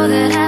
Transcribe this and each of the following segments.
know that I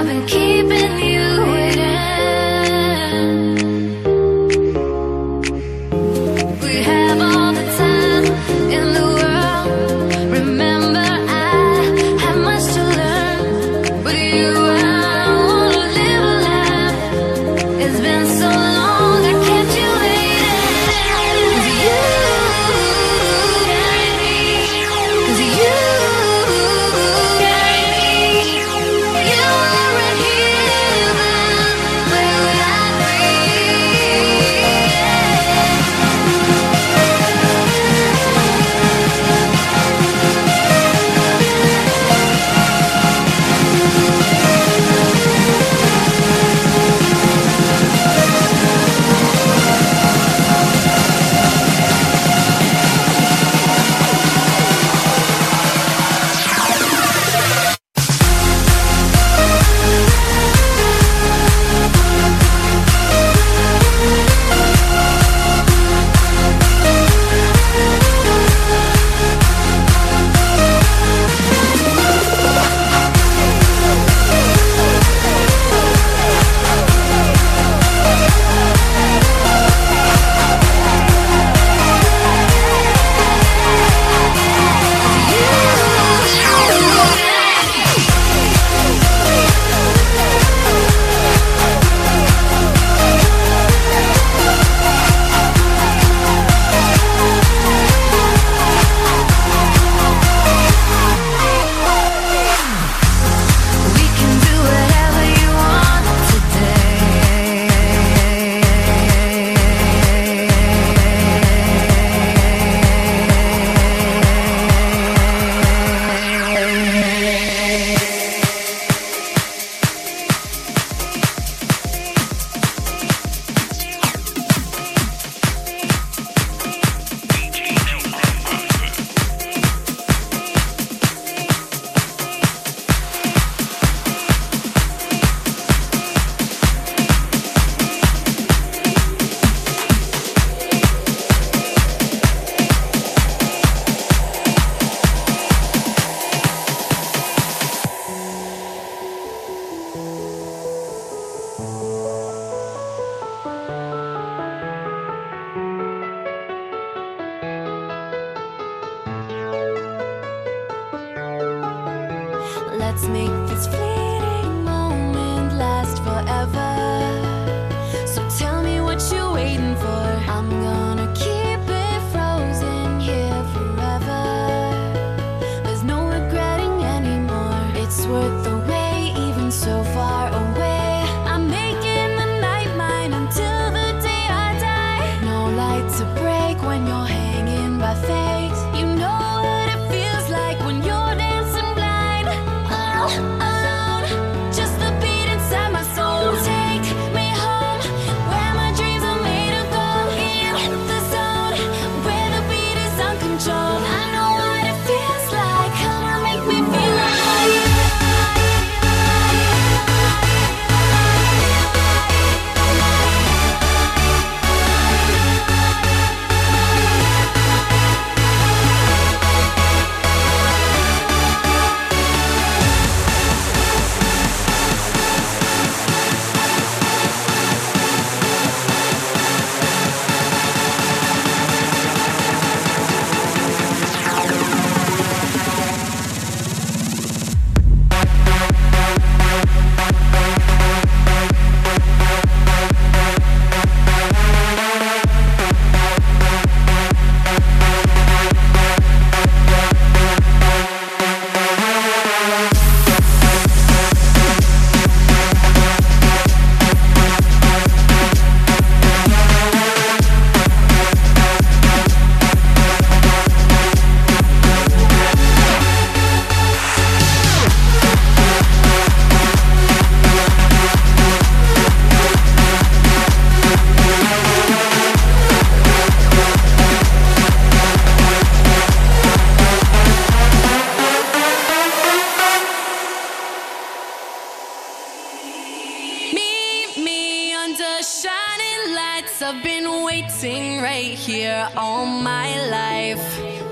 The shining lights. I've been waiting right here all my life.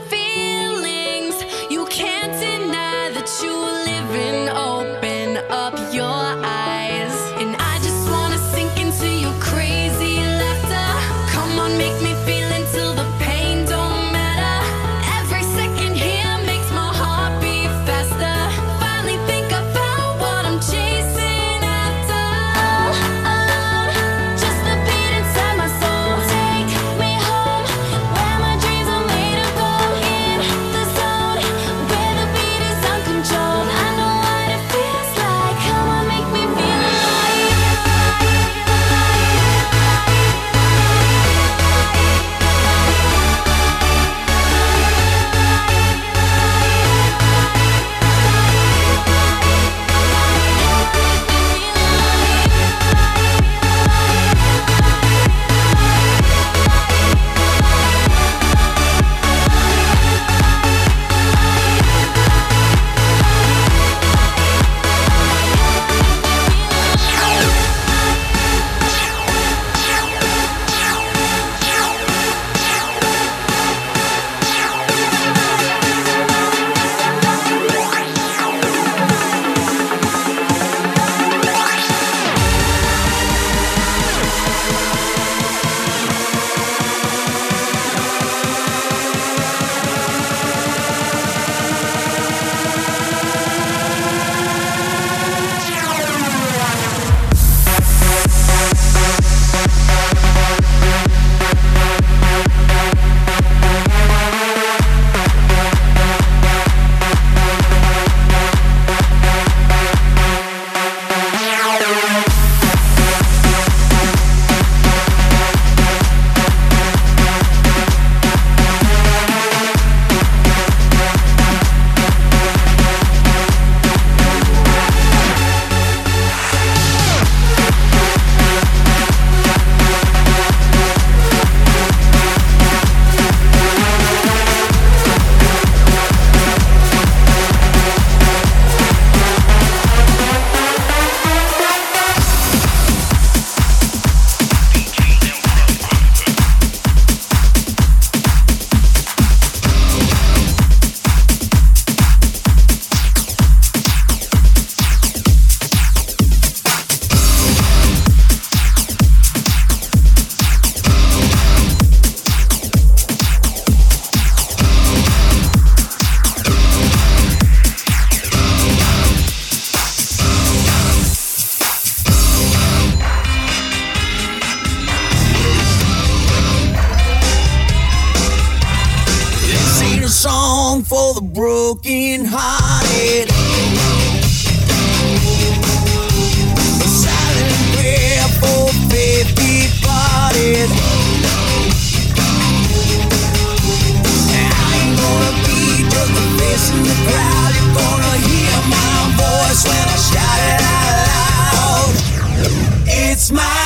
Feelings you can't deny that you're living open. Hearted. A silent prayer for departed. I ain't gonna be face in the crowd. You're gonna hear my voice when I shout it out loud. It's my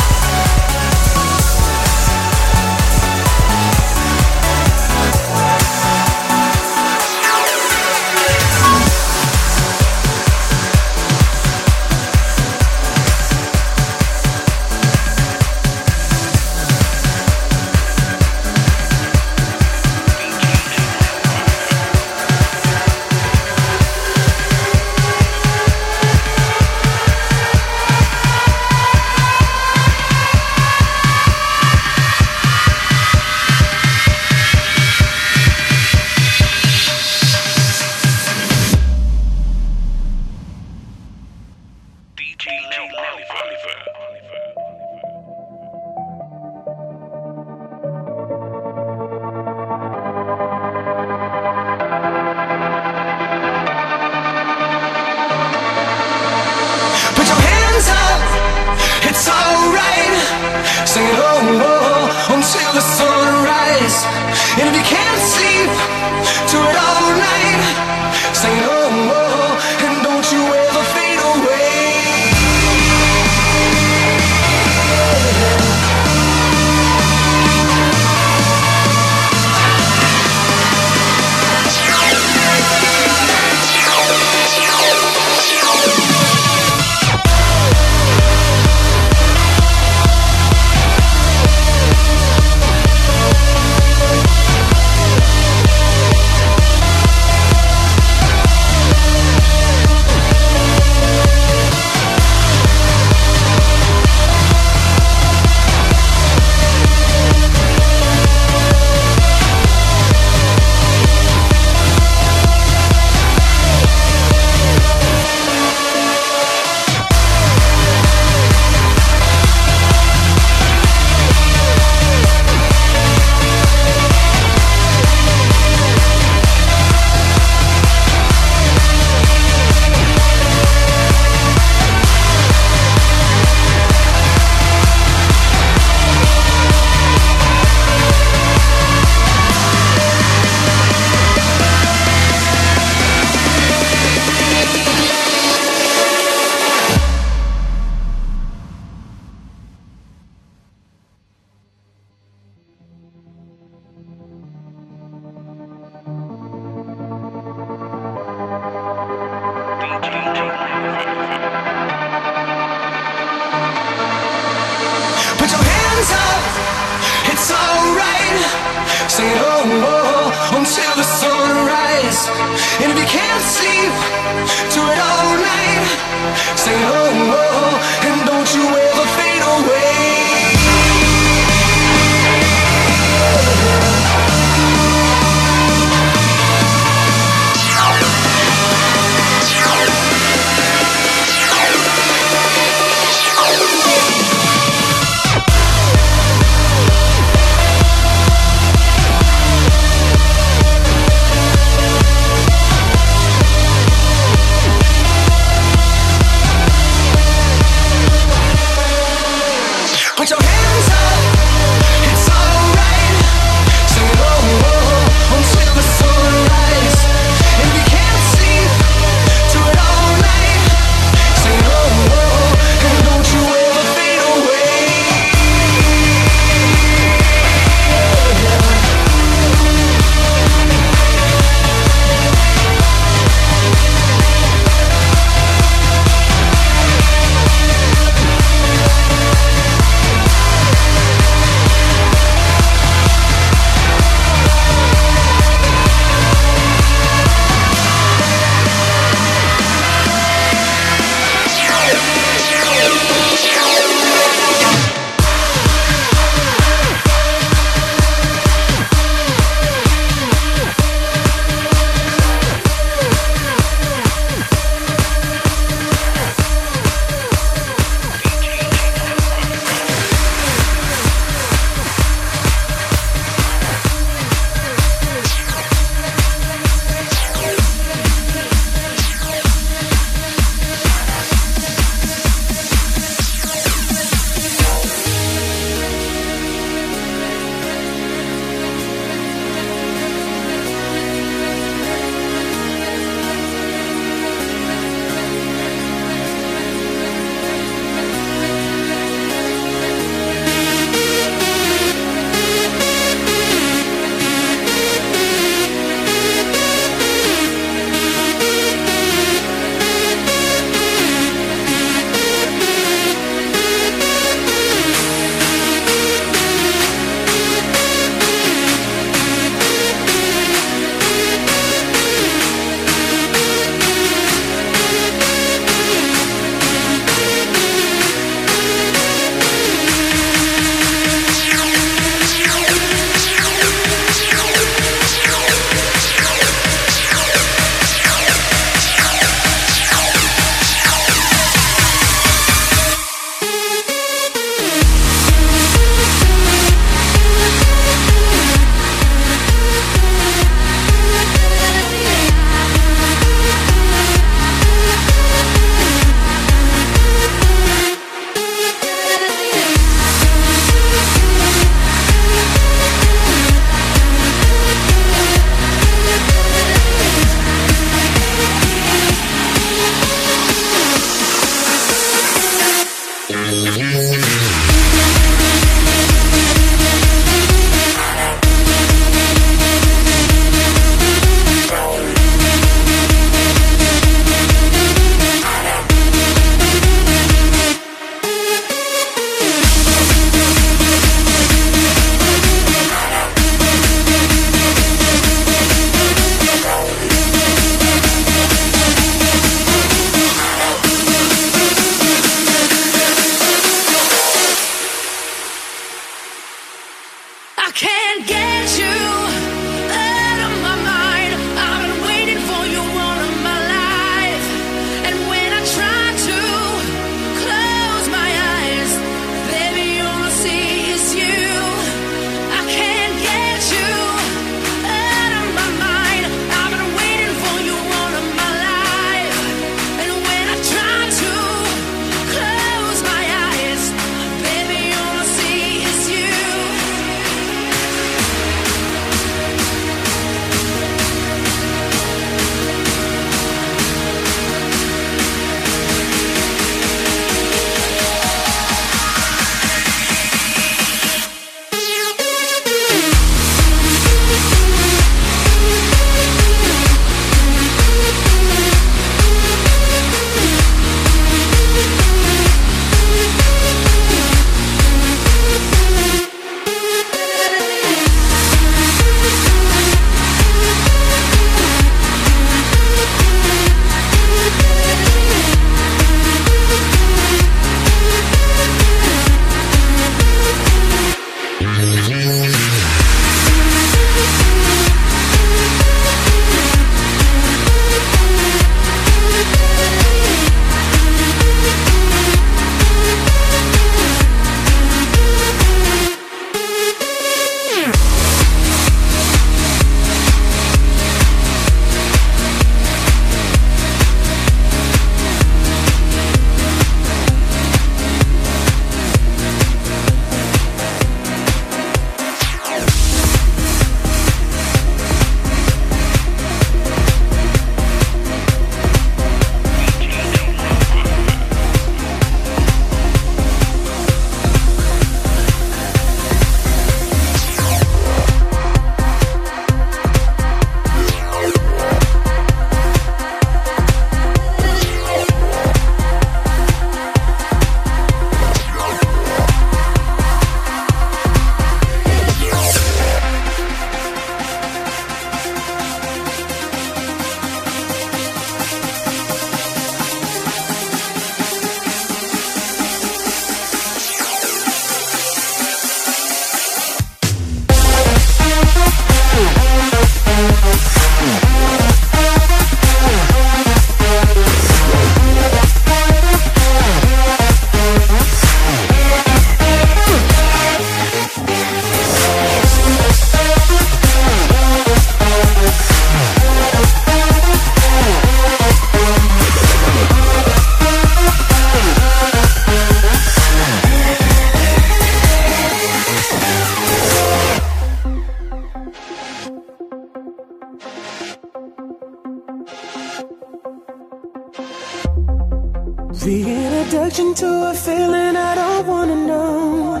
The introduction to a feeling I don't wanna know.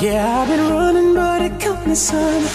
Yeah, I've been running, but it comes me somehow.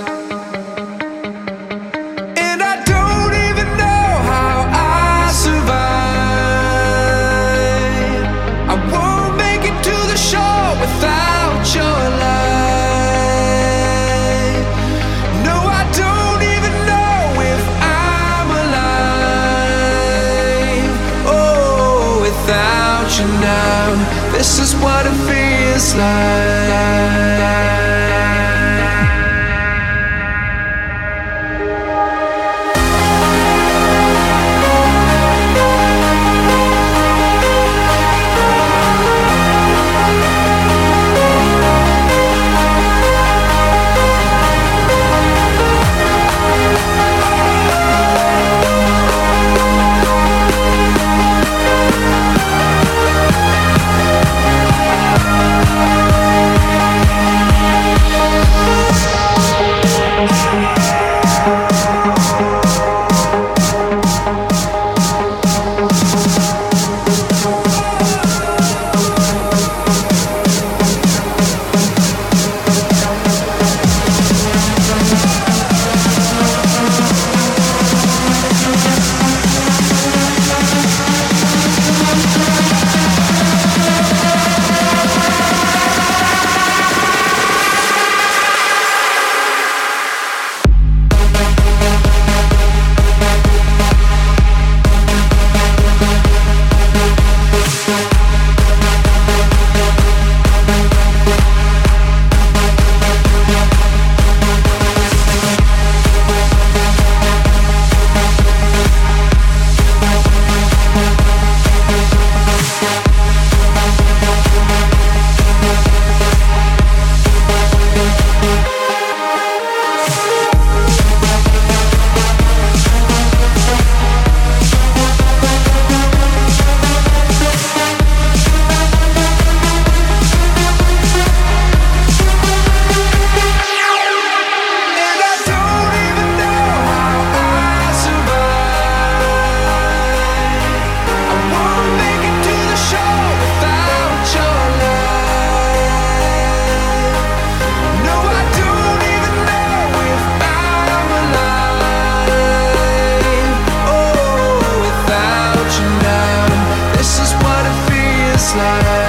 Without it's not